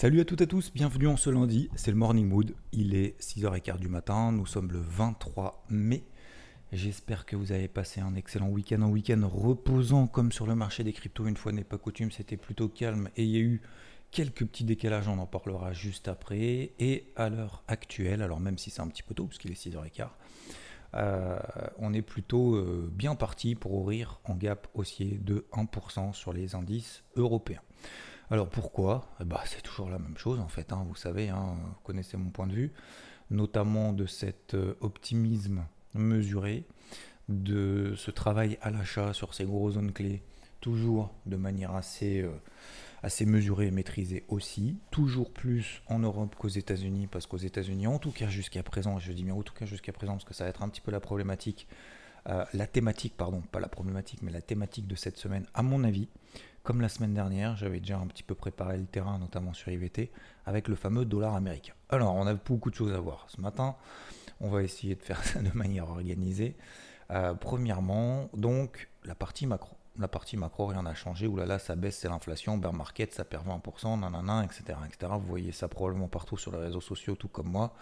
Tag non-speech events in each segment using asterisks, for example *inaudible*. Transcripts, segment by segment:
Salut à toutes et à tous, bienvenue en ce lundi, c'est le Morning Mood, il est 6h15 du matin, nous sommes le 23 mai. J'espère que vous avez passé un excellent week-end, un week-end reposant comme sur le marché des cryptos, une fois n'est pas coutume, c'était plutôt calme et il y a eu quelques petits décalages, on en parlera juste après. Et à l'heure actuelle, alors même si c'est un petit peu tôt, puisqu'il est 6h15, euh, on est plutôt euh, bien parti pour ouvrir en gap haussier de 1% sur les indices européens. Alors pourquoi? Ben, C'est toujours la même chose en fait, hein, vous savez, hein, vous connaissez mon point de vue, notamment de cet euh, optimisme mesuré, de ce travail à l'achat sur ces gros zones clés, toujours de manière assez, assez mesurée et maîtrisée aussi, toujours plus en Europe qu'aux États-Unis, parce qu'aux États-Unis, en tout cas jusqu'à présent, je dis bien en tout cas jusqu'à présent, parce que ça va être un petit peu la problématique, la thématique, pardon, pas la problématique, mais la thématique de cette semaine, à mon avis, comme la semaine dernière, j'avais déjà un petit peu préparé le terrain, notamment sur IVT, avec le fameux dollar américain. Alors, on a beaucoup de choses à voir. Ce matin, on va essayer de faire *laughs* ça de manière organisée. premièrement, donc, la partie macro. La partie macro, rien n'a changé. Ouh là là, ça baisse, c'est l'inflation. Bear market, ça perd 20%, nanana, etc., etc. Vous voyez ça probablement partout sur les réseaux sociaux, tout comme moi.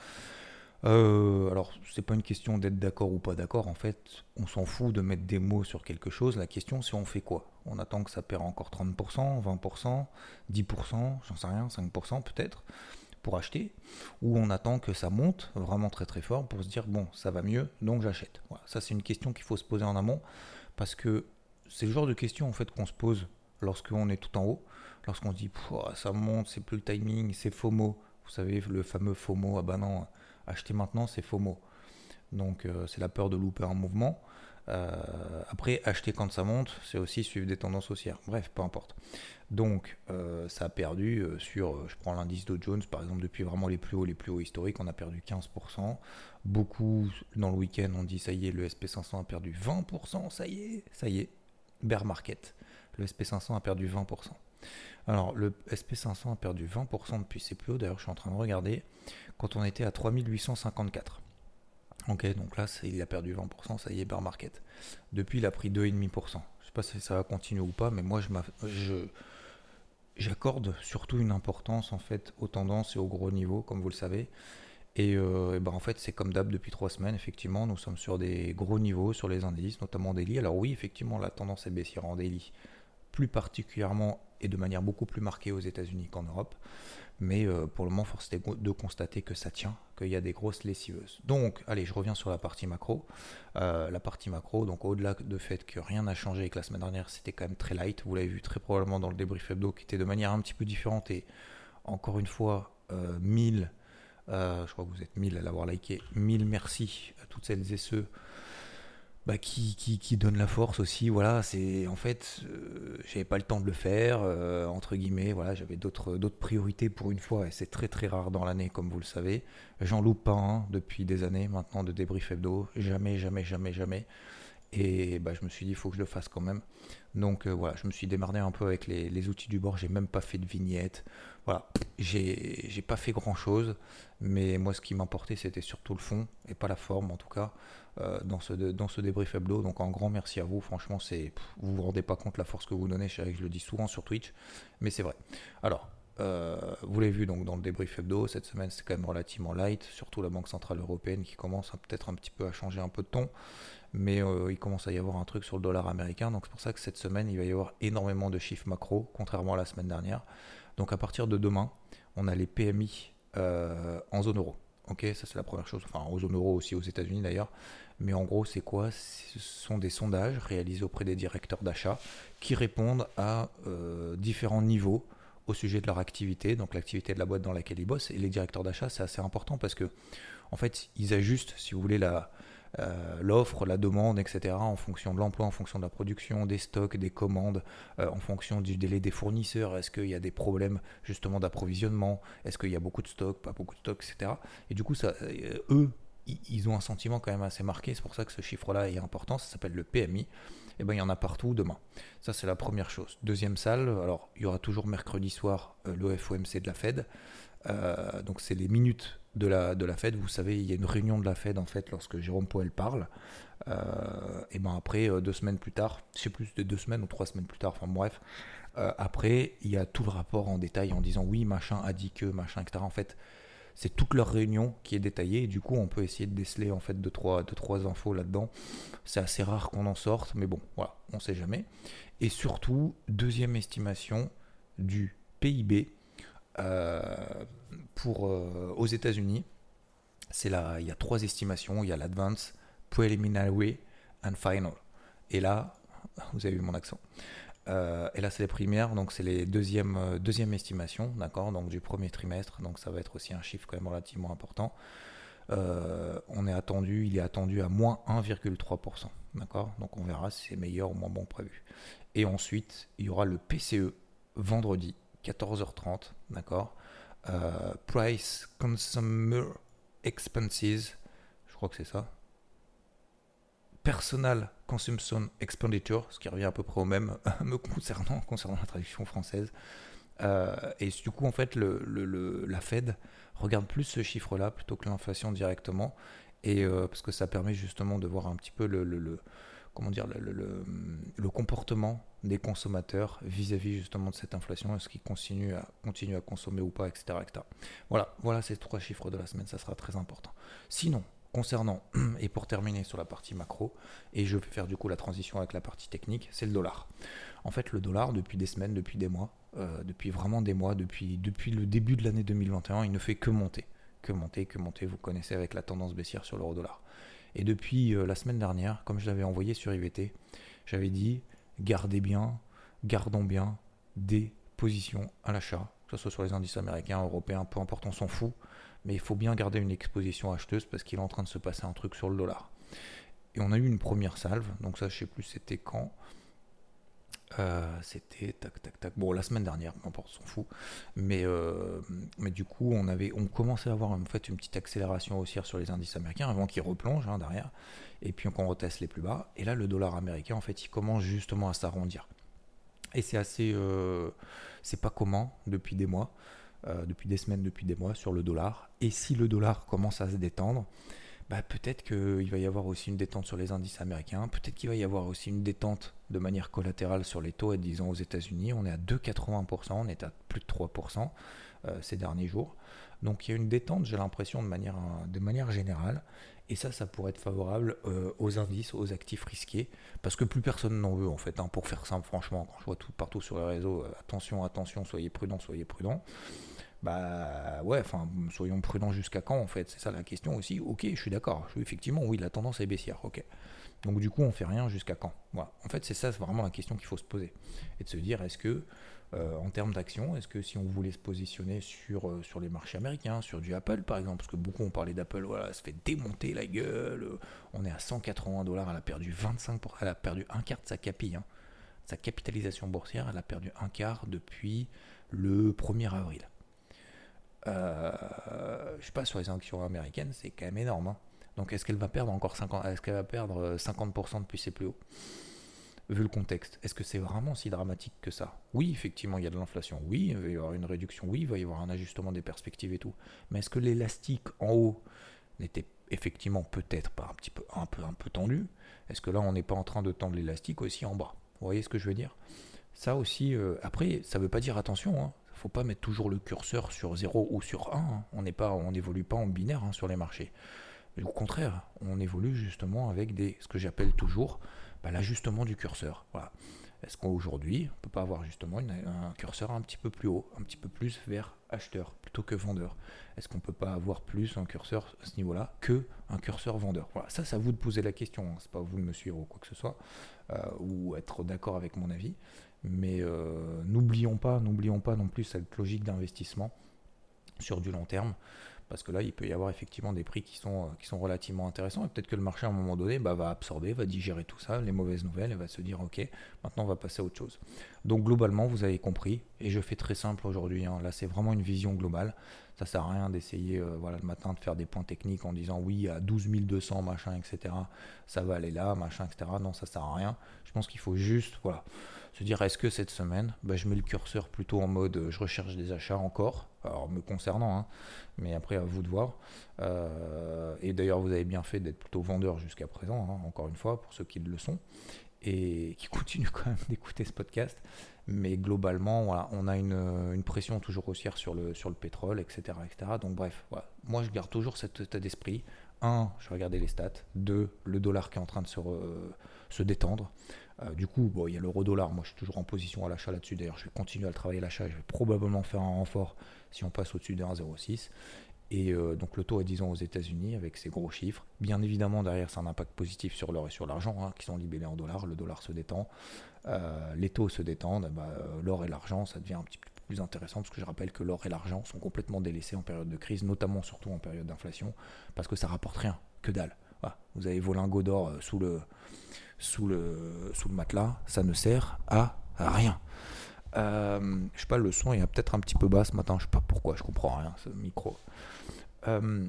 Euh, alors, c'est pas une question d'être d'accord ou pas d'accord. En fait, on s'en fout de mettre des mots sur quelque chose. La question, c'est on fait quoi? On attend que ça perd encore 30%, 20%, 10%, j'en sais rien, 5% peut-être, pour acheter? Ou on attend que ça monte vraiment très très fort pour se dire bon, ça va mieux, donc j'achète? Ça, c'est une question qu'il faut se poser en amont parce que c'est le genre de question en fait qu'on se pose lorsqu'on est tout en haut, lorsqu'on dit ça monte, c'est plus le timing, c'est FOMO. Vous savez, le fameux FOMO, ah bah non, acheter maintenant, c'est FOMO. Donc euh, c'est la peur de louper un mouvement. Euh, après, acheter quand ça monte, c'est aussi suivre des tendances haussières. Bref, peu importe. Donc, euh, ça a perdu sur, je prends l'indice Dow Jones par exemple, depuis vraiment les plus hauts, les plus hauts historiques, on a perdu 15%. Beaucoup dans le week-end ont dit ça y est, le SP500 a perdu 20%, ça y est, ça y est, bear market. Le SP500 a perdu 20%. Alors, le SP500 a perdu 20% depuis ses plus hauts. D'ailleurs, je suis en train de regarder quand on était à 3854. Ok, donc là, il a perdu 20%, ça y est, bear market. Depuis, il a pris 2,5%. Je ne sais pas si ça va continuer ou pas, mais moi, je j'accorde surtout une importance en fait aux tendances et aux gros niveaux, comme vous le savez. Et, euh, ben en fait, c'est comme d'hab depuis trois semaines, effectivement, nous sommes sur des gros niveaux sur les indices, notamment daily. Alors oui, effectivement, la tendance est baissière en daily, plus particulièrement et de manière beaucoup plus marquée aux États-Unis qu'en Europe. Mais euh, pour le moment, force est de constater que ça tient, qu'il y a des grosses lessiveuses. Donc, allez, je reviens sur la partie macro. Euh, la partie macro, donc au-delà du fait que rien n'a changé et que la semaine dernière c'était quand même très light, vous l'avez vu très probablement dans le débrief hebdo qui était de manière un petit peu différente et encore une fois, 1000 euh, je crois que vous êtes 1000 à l'avoir liké. 1000 merci à toutes celles et ceux bah, qui, donnent la force aussi. Voilà, c'est en fait, euh, j'avais pas le temps de le faire, euh, entre guillemets. Voilà, j'avais d'autres, d'autres priorités pour une fois et c'est très très rare dans l'année, comme vous le savez. J'en loupe pas un depuis des années maintenant de débrief hebdo. Jamais, jamais, jamais, jamais. Et bah, je me suis dit, il faut que je le fasse quand même. Donc voilà, je me suis démarré un peu avec les, les outils du bord. J'ai même pas fait de vignette. Voilà, j'ai pas fait grand chose, mais moi ce qui m'importait c'était surtout le fond et pas la forme en tout cas euh, dans, ce, dans ce débrief hebdo. Donc un grand merci à vous, franchement, c'est vous vous rendez pas compte la force que vous donnez, je, je le dis souvent sur Twitch, mais c'est vrai. Alors, euh, vous l'avez vu donc dans le débrief hebdo, cette semaine c'est quand même relativement light, surtout la Banque Centrale Européenne qui commence peut-être un petit peu à changer un peu de ton, mais euh, il commence à y avoir un truc sur le dollar américain, donc c'est pour ça que cette semaine il va y avoir énormément de chiffres macro, contrairement à la semaine dernière. Donc à partir de demain, on a les PMI euh, en zone euro. Ok, ça c'est la première chose. Enfin, en zone euro aussi aux États-Unis d'ailleurs. Mais en gros, c'est quoi? Ce sont des sondages réalisés auprès des directeurs d'achat qui répondent à euh, différents niveaux au sujet de leur activité, donc l'activité de la boîte dans laquelle ils bossent. Et les directeurs d'achat, c'est assez important parce que, en fait, ils ajustent, si vous voulez, la, euh, l'offre, la demande, etc., en fonction de l'emploi, en fonction de la production, des stocks, des commandes, euh, en fonction du délai des fournisseurs, est-ce qu'il y a des problèmes justement d'approvisionnement, est-ce qu'il y a beaucoup de stocks, pas beaucoup de stocks, etc. Et du coup, ça, euh, eux, ils ont un sentiment quand même assez marqué, c'est pour ça que ce chiffre-là est important, ça s'appelle le PMI. Et eh ben, il y en a partout demain. Ça, c'est la première chose. Deuxième salle, alors il y aura toujours mercredi soir l'OFOMC de la Fed. donc c'est les minutes de la, de la Fed. Vous savez, il y a une réunion de la Fed en fait lorsque Jérôme Powell parle. Euh, et ben après, euh, deux semaines plus tard, sais plus de deux semaines ou trois semaines plus tard, enfin bref, euh, après, il y a tout le rapport en détail en disant oui, machin a dit que, machin, etc. En fait, c'est toute leur réunion qui est détaillée et du coup on peut essayer de déceler en fait deux trois, deux, trois infos là-dedans. C'est assez rare qu'on en sorte, mais bon, voilà, on sait jamais. Et surtout, deuxième estimation du PIB pour, euh, aux États-Unis, c'est là, il y a trois estimations. Il y a l'advance, preliminary and final. Et là, *laughs* vous avez vu mon accent. Euh, et là, c'est les premières, donc c'est les deuxièmes, euh, deuxième estimations, d'accord, donc du premier trimestre, donc ça va être aussi un chiffre quand même relativement important. on est attendu, il est attendu à moins 1,3%, d'accord, donc on verra si c'est meilleur ou moins bon prévu. Et ensuite, il y aura le PCE vendredi, 14h30, d'accord, euh, price Consumer Expenses, je crois que c'est ça. Personal Consumption Expenditure, ce qui revient à peu près au même *laughs* me concernant, concernant la traduction française. Euh, et du coup, en fait, la Fed regarde plus ce chiffre-là plutôt que l'inflation directement, et euh, parce que ça permet justement de voir un petit peu le, comment dire, le, comportement des consommateurs vis-à-vis justement de cette inflation, est-ce qu'ils continuent à, continuent à consommer ou pas, etc., Voilà, voilà ces trois chiffres de la semaine, ça sera très important. Sinon, concernant, *clears throat* et pour terminer sur la partie macro, et je vais faire du coup la transition avec la partie technique, c'est le dollar. En fait, le dollar, depuis des semaines, depuis des mois, euh, depuis vraiment des mois, depuis, depuis le début de l'année 2021, il ne fait que monter. Que monter, que monter, vous connaissez avec la tendance baissière sur l'euro dollar. Et depuis euh, la semaine dernière, comme je l'avais envoyé sur IVT, j'avais dit gardez bien, gardons bien des positions à l'achat, que ce soit sur les indices américains, européens, peu importe, on s'en fout. Mais il faut bien garder une exposition acheteuse parce qu'il est en train de se passer un truc sur le dollar. Et on a eu une première salve, donc ça je sais plus c'était quand. Euh, c'était tac tac tac. Bon, la semaine dernière, n'importe, s'en fout. Mais, euh, mais du coup, on avait, on commençait à avoir en fait une petite accélération haussière sur les indices américains avant qu'ils replongent hein, derrière. Et puis on reteste les plus bas. Et là, le dollar américain, en fait, il commence justement à s'arrondir. Et c'est assez, euh, c'est pas comment depuis des mois, depuis des semaines, depuis des mois sur le dollar. Et si le dollar commence à se détendre, bah, peut-être qu'il va y avoir aussi une détente sur les indices américains, peut-être qu'il va y avoir aussi une détente de manière collatérale sur les taux, disons aux États-Unis. On est à 2,80%, on est à plus de 3% euh, ces derniers jours. Donc il y a une détente, j'ai l'impression, de manière, générale. Et ça, ça pourrait être favorable euh, aux indices, aux actifs risqués, parce que plus personne n'en veut en fait. Hein, pour faire simple, franchement, quand je vois tout partout sur les réseaux, euh, attention, attention, soyez prudents, soyez prudents bah ouais, enfin, soyons prudents jusqu'à quand en fait, c'est ça la question aussi. Ok, je suis d'accord, effectivement, oui, la tendance est baissière, ok. Donc du coup, on fait rien jusqu'à quand? En fait, c'est ça, vraiment la question qu'il faut se poser. Et de se dire, est-ce que, euh, en termes d'action, est-ce que si on voulait se positionner sur, euh, sur les marchés américains, sur du Apple par exemple, parce que beaucoup ont parlé d'Apple, voilà, ça fait démonter la gueule, on est à 180 dollars, elle a perdu 25%, elle a perdu un quart de sa hein. sa capitalisation boursière, elle a perdu un quart depuis le 1er avril. Euh, je sais pas, sur les actions américaines, c'est quand même énorme. Hein. Donc est-ce qu'elle va perdre encore 50, est-ce qu'elle va perdre 50% euh, depuis ses plus hauts? Vu le contexte, est-ce que c'est vraiment si dramatique que ça? Oui, effectivement, il y a de l'inflation. Oui, il va y avoir une réduction. Oui, il va y avoir un ajustement des perspectives et tout. Mais est-ce que l'élastique en haut n'était effectivement peut-être pas un petit peu un peu tendu? Est-ce que là on n'est pas en train de tendre l'élastique aussi en bas? Vous voyez ce que je veux dire? Ça aussi. Euh, après, ça veut pas dire attention. Hein faut pas mettre toujours le curseur sur 0 ou sur 1. Hein. On n'est pas, on n'évolue pas en binaire hein, sur les marchés. Mais au contraire, on évolue justement avec des, ce que j'appelle toujours bah, l'ajustement du curseur. Voilà. Est-ce qu'aujourd'hui, on peut pas avoir justement un curseur un petit peu plus haut, un petit peu plus vers acheteur plutôt que vendeur? Est-ce qu'on peut pas avoir plus un curseur à ce niveau-là que un curseur vendeur? Voilà, ça, c'est à vous de poser la question. Hein. C'est pas à vous de me suivre ou quoi que ce soit, euh, ou être d'accord avec mon avis. Mais euh, n'oublions pas, n'oublions pas non plus cette logique d'investissement sur du long terme, parce que là, il peut y avoir effectivement des prix qui sont, euh, relativement intéressants, et peut-être que le marché, à un moment donné, bah, va absorber, va digérer tout ça, les mauvaises nouvelles, et va se dire, ok, maintenant on va passer à autre chose. Donc globalement, vous avez compris, et je fais très simple aujourd'hui, hein. là c'est vraiment une vision globale, ça sert à rien d'essayer euh, voilà, le matin de faire des points techniques en disant oui, à 12 200, machin, etc., ça va aller là, machin, etc. Non, ça sert à rien. Je pense qu'il faut juste, voilà, se dire est-ce que cette semaine, bah, je mets le curseur plutôt en mode euh, je recherche des achats encore, alors me concernant, hein, mais après à vous de voir. Euh, et d'ailleurs, vous avez bien fait d'être plutôt vendeur jusqu'à présent, hein, encore une fois, pour ceux qui le sont, et qui *laughs* continuent quand même d'écouter ce podcast. Mais globalement, on a une, pression toujours haussière sur le, sur le pétrole, etc. etc. Donc bref, moi je garde toujours cet état d'esprit. Un, je vais regarder les stats. Deux, le dollar qui est en train de se, se détendre. Euh, du coup, il y a l'euro-dollar. Moi, je suis toujours en position à l'achat là-dessus. D'ailleurs, je vais continuer à le travailler à l'achat. Je vais probablement faire un renfort si on passe au-dessus de 1,06. Et euh, donc le taux est disons aux États-Unis avec ces gros chiffres. Bien évidemment derrière c'est un impact positif sur l'or et sur l'argent hein, qui sont libellés en dollars. Le dollar se détend, euh, les taux se détendent. Bah, l'or et l'argent ça devient un petit peu plus intéressant parce que je rappelle que l'or et l'argent sont complètement délaissés en période de crise, notamment surtout en période d'inflation, parce que ça rapporte rien, que dalle. Vous avez vos lingots d'or sous le, sous le, sous le matelas, ça ne sert à rien. Euh, je sais pas, le son est peut-être un petit peu bas ce matin, je sais pas pourquoi, je comprends rien, ce micro. Euh,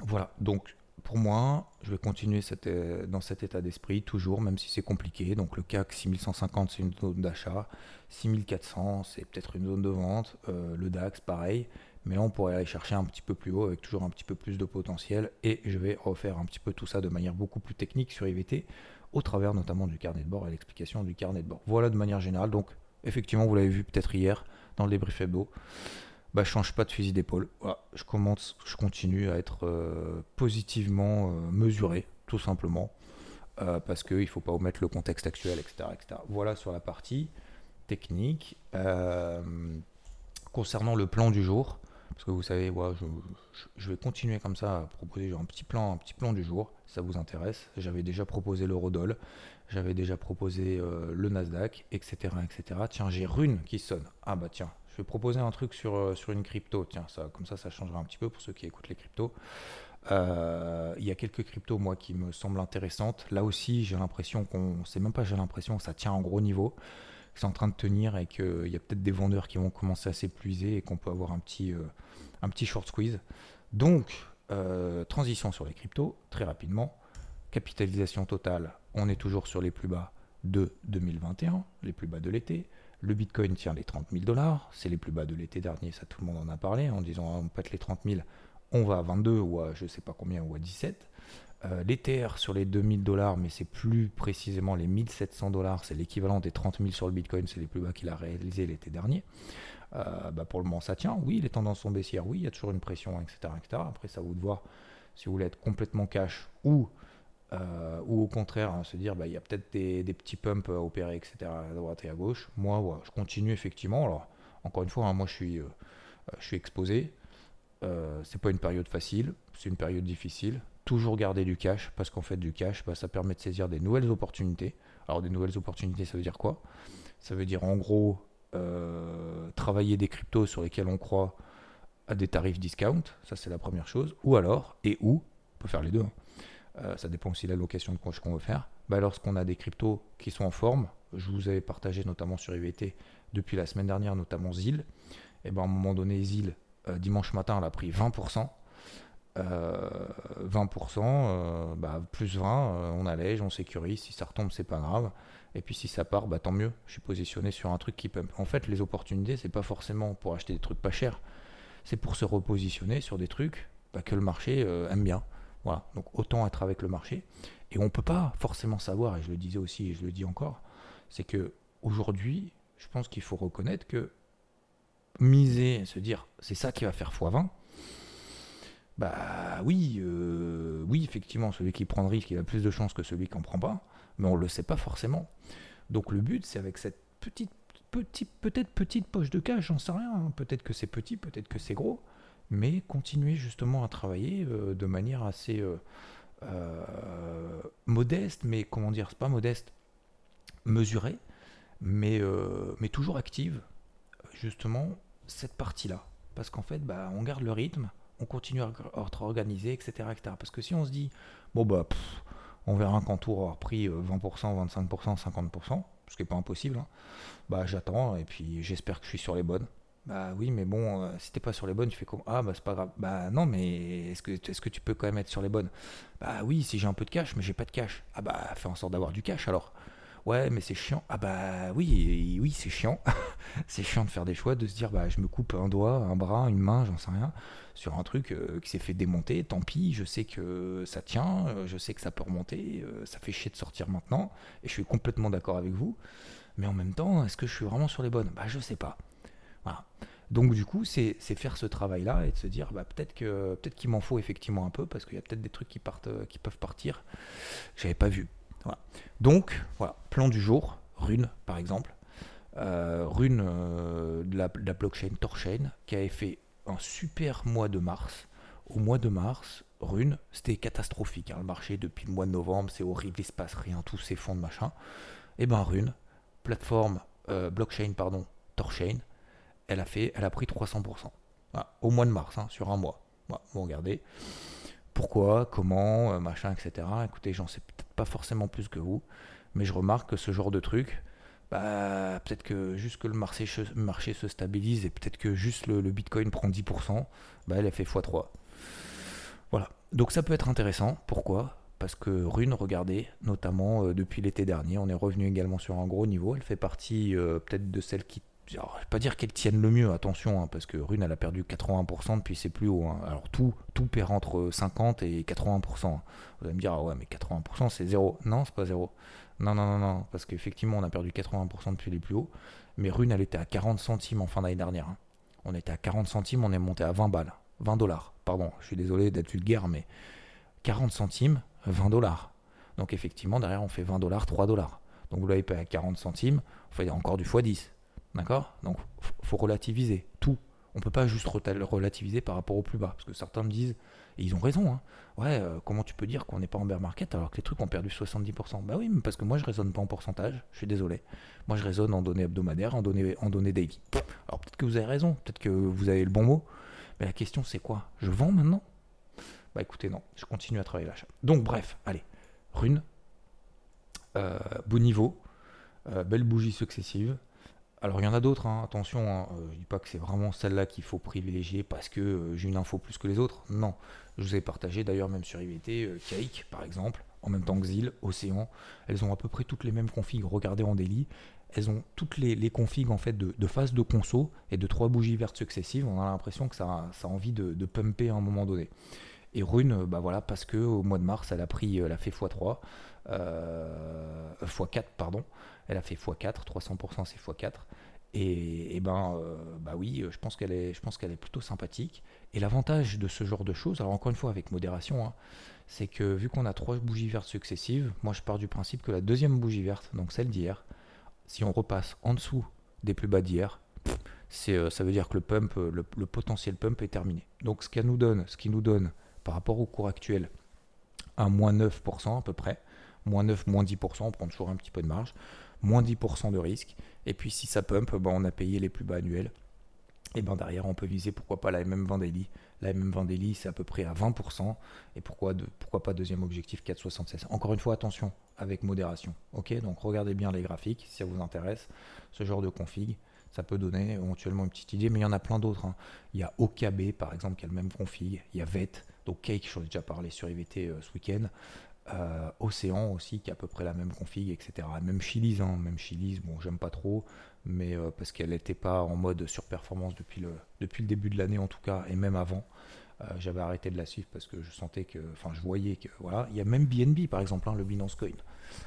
voilà, donc pour moi, je vais continuer euh, dans cet état d'esprit, toujours, même si c'est compliqué. Donc le CAC 6150, c'est une zone d'achat, 6400, c'est peut-être une zone de vente, le DAX, pareil. Mais là, on pourrait aller chercher un petit peu plus haut avec toujours un petit peu plus de potentiel. Et je vais refaire un petit peu tout ça de manière beaucoup plus technique sur IVT au travers notamment du carnet de bord et l'explication du carnet de bord. Voilà de manière générale. Donc, effectivement, vous l'avez vu peut-être hier dans le débrief hebdo. Bah, je change pas de fusil d'épaule. je commence, je continue à être euh, positivement euh, mesuré, tout simplement, euh, parce qu'il ne faut pas omettre le contexte actuel, etc., etc. Voilà sur la partie technique. concernant le plan du jour, parce que vous savez, je, vais continuer comme ça à proposer un petit plan, un petit plan du jour, si ça vous intéresse. J'avais déjà proposé l'eurodoll, j'avais déjà proposé euh, le Nasdaq, etc., etc. Tiens, j'ai Rune qui sonne. Ah bah tiens, je vais proposer un truc sur, euh, sur une crypto. Tiens, ça, comme ça, ça changera un petit peu pour ceux qui écoutent les cryptos. Euh, il y a quelques cryptos, moi, qui me semblent intéressantes. Là aussi, j'ai l'impression qu'on, c'est même pas j'ai l'impression que ça tient en gros niveau c'est en train de tenir et qu'il y a peut-être des vendeurs qui vont commencer à s'épuiser et qu'on peut avoir un petit, euh, un petit short squeeze. Donc, euh, transition sur les cryptos, très rapidement. Capitalisation totale, on est toujours sur les plus bas de 2021, les plus bas de l'été. Le Bitcoin tient les 30 000 dollars, c'est les plus bas de l'été dernier, ça tout le monde en a parlé, en disant ah, on pète les 30 000, on va à 22 ou à je sais pas combien ou à 17. Euh, sur les 2000 dollars, mais c'est plus précisément les 1700 dollars, c'est l'équivalent des 30 000 sur le Bitcoin, c'est les plus bas qu'il a réalisé l'été dernier. Euh, bah, pour le moment, ça tient. Oui, les tendances sont baissières, oui, il y a toujours une pression, etc. Après, ça vous de voir si vous voulez être complètement cash ou, euh, ou au contraire hein, se dire bah, il y a peut-être des, petits pumps à opérer, etc. à droite et à gauche. Moi, je continue effectivement. Alors, encore une fois, hein, moi je suis, je suis exposé. c'est pas une période facile, c'est une période difficile toujours garder du cash, parce qu'en fait, du cash, bah, ça permet de saisir des nouvelles opportunités. Alors, des nouvelles opportunités, ça veut dire quoi? Ça veut dire en gros euh, travailler des cryptos sur lesquels on croit à des tarifs discount, ça c'est la première chose. Ou alors, et où, on peut faire les deux, hein. euh, ça dépend aussi de la location de coach qu'on veut faire. Bah, lorsqu'on a des cryptos qui sont en forme, je vous avais partagé notamment sur IVT depuis la semaine dernière, notamment ZIL, et ben à un moment donné, ZIL, euh, dimanche matin, elle a pris 20%. 20%, euh, euh, bah, plus 20, euh, on allège, on sécurise. Si ça retombe, c'est pas grave. Et puis si ça part, bah, tant mieux. Je suis positionné sur un truc qui peut. En fait, les opportunités, c'est pas forcément pour acheter des trucs pas chers. C'est pour se repositionner sur des trucs bah, que le marché aime bien. Voilà. Donc autant être avec le marché. Et on peut pas forcément savoir, et je le disais aussi et je le dis encore, c'est que aujourd'hui, je pense qu'il faut reconnaître que miser, se dire c'est ça qui va faire x20, bah oui, euh, oui, effectivement, celui qui prend le risque, il a plus de chances que celui qui n'en prend pas, mais on ne le sait pas forcément. Donc le but, c'est avec cette petite, petite peut-être petite poche de cash, j'en sais rien, hein. peut-être que c'est petit, peut-être que c'est gros, mais continuer justement à travailler euh, de manière assez euh, modeste, mais comment dire, c'est pas modeste, mesurée, mais, mais toujours active, justement, cette partie-là. Parce qu'en fait, bah, on garde le rythme, on continue à organiser, etc., etc. Parce que si on se dit, bon bah, on verra qu'en tour aura pris 20%, 25%, 50%, ce qui n'est pas impossible, hein, bah j'attends et puis j'espère que je suis sur les bonnes. Bah oui, mais bon, euh, si t'es pas sur les bonnes, tu fais comme Ah, bah c'est pas grave. Bah non, mais est-ce que, est que tu peux quand même être sur les bonnes? Bah oui, si j'ai un peu de cash, mais j'ai pas de cash. Ah bah fais en sorte d'avoir du cash alors. Ouais, mais c'est chiant. Ah bah oui, oui, c'est chiant. *laughs* c'est chiant de faire des choix, de se dire bah je me coupe un doigt, un bras, une main, j'en sais rien, sur un truc euh, qui s'est fait démonter. Tant pis, je sais que ça tient, euh, je sais que ça peut remonter, ça fait chier de sortir maintenant, et je suis complètement d'accord avec vous. Mais en même temps, est-ce que je suis vraiment sur les bonnes? Bah je sais pas. Donc du coup, c'est faire ce travail-là et de se dire, bah, peut-être que peut-être qu'il m'en faut effectivement un peu parce qu'il y a peut-être des trucs qui partent, euh, qui peuvent partir. J'avais pas vu. Donc voilà, plan du jour, Rune par exemple, euh, Rune euh, de, la, blockchain Torchain qui avait fait un super mois de mars. Au mois de mars, Rune, c'était catastrophique. Hein, le marché depuis le mois de novembre, c'est horrible, il se passe rien, fonds de machin. Et eh ben Rune, plateforme blockchain pardon, Torchain, elle a, fait, elle a pris 300%. au mois de mars, hein, sur un mois. vous regardez. Pourquoi, comment, euh, machin, etc. Écoutez, j'en sais pas forcément plus que vous, mais je remarque que ce genre de truc, bah, peut-être que juste que le marché, marché se stabilise et peut-être que juste le, Bitcoin prend 10%, bah, elle a fait x3. Voilà. Donc ça peut être intéressant. Pourquoi? Parce que Rune, regardez, notamment euh, depuis l'été dernier, on est revenu également sur un gros niveau. Elle fait partie euh, peut-être de celles qui je vais pas dire qu'elle tienne le mieux, attention, hein, parce que Rune, elle a perdu 80% depuis c'est plus haut. Hein. Alors tout, tout perd entre 50 et 80%. Vous allez me dire, ah ouais, mais 80% c'est zéro. Non, c'est pas zéro. Non, non, non, non, parce qu'effectivement, on a perdu 80% depuis les plus hauts. Mais Rune, elle était à 40 centimes en fin d'année dernière. Hein. On était à 40 centimes, on est monté à 20 balles. 20 dollars, pardon, je suis désolé d'être vulgaire, mais 40 centimes, 20 dollars. Donc effectivement, derrière, on fait 20 dollars, 3 dollars. Donc vous l'avez payé à 40 centimes, on fait encore du x10. D'accord? Donc, faut relativiser tout. On peut pas juste relativiser par rapport au plus bas. Parce que certains me disent, et ils ont raison, hein, ouais, euh, comment tu peux dire qu'on n'est pas en bear market alors que les trucs ont perdu 70% Bah oui, parce que moi je raisonne pas en pourcentage, je suis désolé. Moi je raisonne en données hebdomadaires, en données, en données daily. Alors peut-être que vous avez raison, peut-être que vous avez le bon mot, mais la question c'est quoi? Je vends maintenant? Bah écoutez, non, je continue à travailler l'achat. Donc bref, allez, rune, euh, beau niveau, euh, belle bougie successive, alors il y en a d'autres, hein, attention, hein, euh, je ne dis pas que c'est vraiment celle-là qu'il faut privilégier parce que euh, j'ai une info plus que les autres. Non, je vous ai partagé d'ailleurs même sur IVT, euh, par exemple, en même temps que Zil, Océan, elles ont à peu près toutes les mêmes configs. Regardez en daily, elles ont toutes les, configs en fait de, phase de conso et de trois bougies vertes successives. On a l'impression que ça, a envie de, de, pumper à un moment donné. Et Rune, bah voilà, parce que au mois de mars, elle a pris, elle a fait x3, x4 pardon, elle a fait x4, 300% c'est x4. Et, ben, euh, bah oui, je pense qu'elle est, je pense qu'elle est plutôt sympathique. Et l'avantage de ce genre de choses, alors encore une fois avec modération, hein, c'est que vu qu'on a trois bougies vertes successives, moi je pars du principe que la deuxième bougie verte, donc celle d'hier, si on repasse en dessous des plus bas d'hier, euh, ça veut dire que le potentiel pump est terminé. Donc ce, nous donne, ce qui nous donne par rapport au cours actuel un moins 9% à peu près, moins 9, moins 10%, on prend toujours un petit peu de marge moins 10% de risque. Et puis si ça pump, ben, on a payé les plus bas annuels. Et ben derrière, on peut viser pourquoi pas la MM20 Daily. La MM20 Daily, c'est à peu près à 20%. Et pourquoi, pourquoi pas deuxième objectif 4,76 Encore une fois, attention, avec modération. Ok, donc regardez bien les graphiques si ça vous intéresse. Ce genre de config, ça peut donner éventuellement une petite idée, mais il y en a plein d'autres. Hein. Il y a OKB par exemple qui a le même config. Il y a VET, donc Cake, j'en ai déjà parlé sur IVT euh, ce week-end. Euh, Océan aussi, qui a à peu près la même config, etc. Même Chili's, hein, même Chili's, bon, j'aime pas trop, mais euh, parce qu'elle n'était pas en mode surperformance depuis le, depuis le début de l'année en tout cas, et même avant. Euh, j'avais arrêté de la suivre parce que je sentais que, enfin, je voyais que, voilà, il y a même BNB par exemple, hein, le Binance Coin.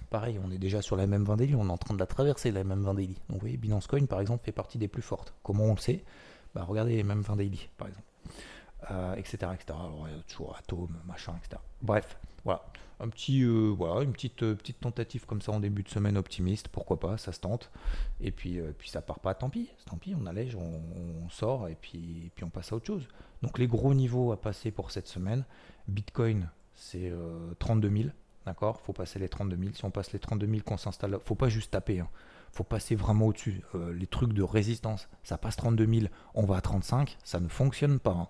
Pareil, on est déjà sur la même Vendélie, on est en train de la traverser la même Vendélie. Donc vous voyez, Binance Coin par exemple fait partie des plus fortes. Comment on le sait? Bah, Regardez les mêmes Vendélie par exemple. Etc., etc. Alors, il y a toujours Atom, machin, etc. Bref, voilà un petit, euh, voilà, une petite, euh, petite tentative comme ça en début de semaine optimiste, pourquoi pas, ça se tente. Et puis, euh, puis ça part pas, tant pis, tant pis, on allège, on, sort et puis, puis on passe à autre chose. Donc les gros niveaux à passer pour cette semaine, Bitcoin c'est 32 000, d'accord? Faut passer les 32 000. Si on passe les 32 000 qu'on s'installe, faut pas juste taper, hein. faut passer vraiment au-dessus. les trucs de résistance, ça passe 32 000, on va à 35, ça ne fonctionne pas. Hein.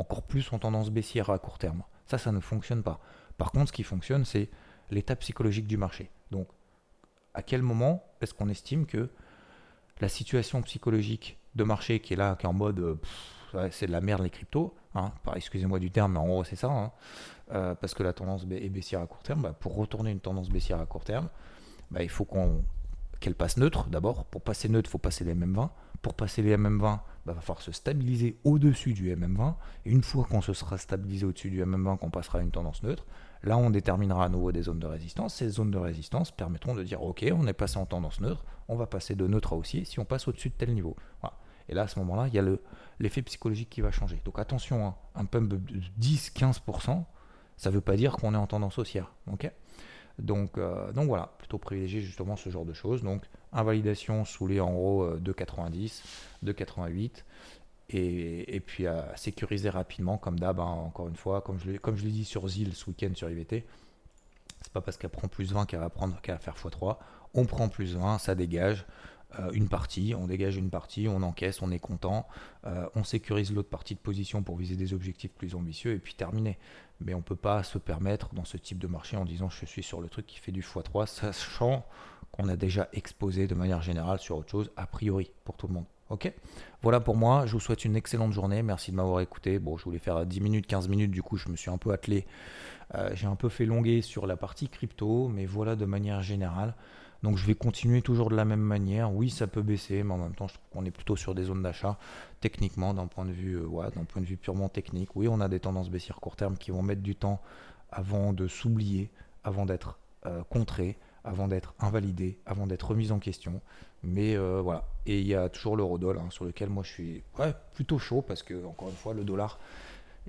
Encore plus en tendance baissière à court terme. Ça, ça ne fonctionne pas. Par contre, ce qui fonctionne, c'est l'état psychologique du marché. Donc, à quel moment est-ce qu'on estime que la situation psychologique de marché qui est là, qui est en mode euh, c'est de la merde les cryptos, hein, excusez-moi du terme, mais en gros c'est ça, hein, euh, parce que la tendance est baissière à court terme, bah, pour retourner une tendance baissière à court terme, bah, il faut qu'elle passe neutre d'abord. Pour passer neutre, il faut passer les MM20. Pour passer les MM20, il va falloir se stabiliser au-dessus du MM20. Et une fois qu'on se sera stabilisé au-dessus du MM20, qu'on passera à une tendance neutre, là on déterminera à nouveau des zones de résistance. Ces zones de résistance permettront de dire ok, on est passé en tendance neutre, on va passer de neutre à haussier si on passe au-dessus de tel niveau. Et là, à ce moment-là, il y a l'effet psychologique qui va changer. Donc attention, hein, un pump de 10-15%, ça ne veut pas dire qu'on est en tendance haussière. donc, euh, donc voilà, plutôt privilégier justement ce genre de choses. Donc invalidation sous les en gros 2,90, euh, 2,88. Et, et, puis à sécuriser rapidement, comme d'hab, hein, encore une fois, comme je, comme je l'ai dit sur ZIL ce week-end sur IVT, c'est pas parce qu'elle prend plus 20 qu'elle va, prendre, qu'elle va faire x3. On prend plus 20, ça dégage. Euh, une partie, on dégage une partie, on encaisse, on est content, euh, on sécurise l'autre partie de position pour viser des objectifs plus ambitieux et puis terminer. Mais on ne peut pas se permettre dans ce type de marché en disant je suis sur le truc qui fait du x3, sachant qu'on a déjà exposé de manière générale sur autre chose, a priori, pour tout le monde. Ok? Voilà pour moi, je vous souhaite une excellente journée, merci de m'avoir écouté. Bon, je voulais faire 10 minutes, 15 minutes, du coup je me suis un peu attelé, euh, j'ai un peu fait longuer sur la partie crypto, mais voilà de manière générale. Donc je vais continuer toujours de la même manière. Oui, ça peut baisser, mais en même temps, je trouve qu'on est plutôt sur des zones d'achat. Techniquement, d'un point de vue, euh, point de vue purement technique, oui, on a des tendances baissières court terme qui vont mettre du temps avant de s'oublier, avant d'être euh, contrées, avant d'être invalidées, avant d'être remises en question. Mais euh, voilà. Et il y a toujours l'eurodoll hein, sur lequel moi je suis plutôt chaud parce que, encore une fois, le dollar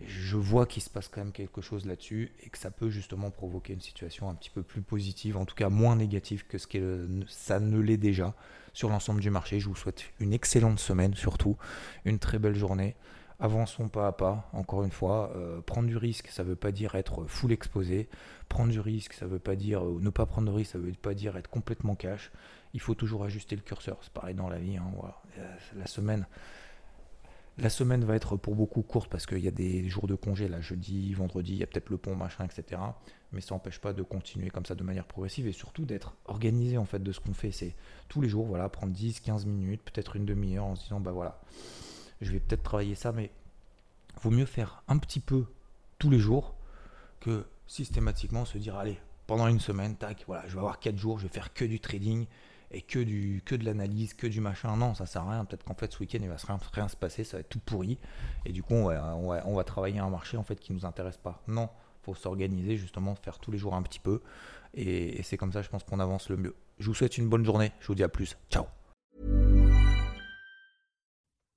je vois qu'il se passe quand même quelque chose là-dessus et que ça peut justement provoquer une situation un petit peu plus positive, en tout cas moins négative que ce que ça ne l'est déjà sur l'ensemble du marché. Je vous souhaite une excellente semaine surtout, une très belle journée. Avançons pas à pas, encore une fois. Euh, prendre du risque, ça ne veut pas dire être full exposé. Prendre du risque, ça ne veut pas dire euh, ne pas prendre de risque, ça ne veut pas dire être complètement cash. Il faut toujours ajuster le curseur. C'est pareil dans la vie. Hein, La semaine, la semaine va être pour beaucoup courte parce qu'il y a des jours de congé, là, jeudi, vendredi, il y a peut-être le pont, machin, etc. Mais ça n'empêche pas de continuer comme ça de manière progressive et surtout d'être organisé en fait de ce qu'on fait. C'est tous les jours, voilà, prendre 10, 15 minutes, peut-être une demi-heure en se disant, bah voilà, je vais peut-être travailler ça, mais vaut mieux faire un petit peu tous les jours que systématiquement se dire, allez, pendant une semaine, tac, voilà, je vais avoir 4 jours, je vais faire que du trading et que, du, de l'analyse, que du machin. Non, ça sert à rien. Peut-être qu'en fait, ce week-end, il va rien, rien, se passer, ça va être tout pourri. Et du coup, on va, travailler un marché en fait qui nous intéresse pas. Non, faut s'organiser, justement, faire tous les jours un petit peu. Et, et c'est comme ça, je pense qu'on avance le mieux. Je vous souhaite une bonne journée. Je vous dis à plus. Ciao.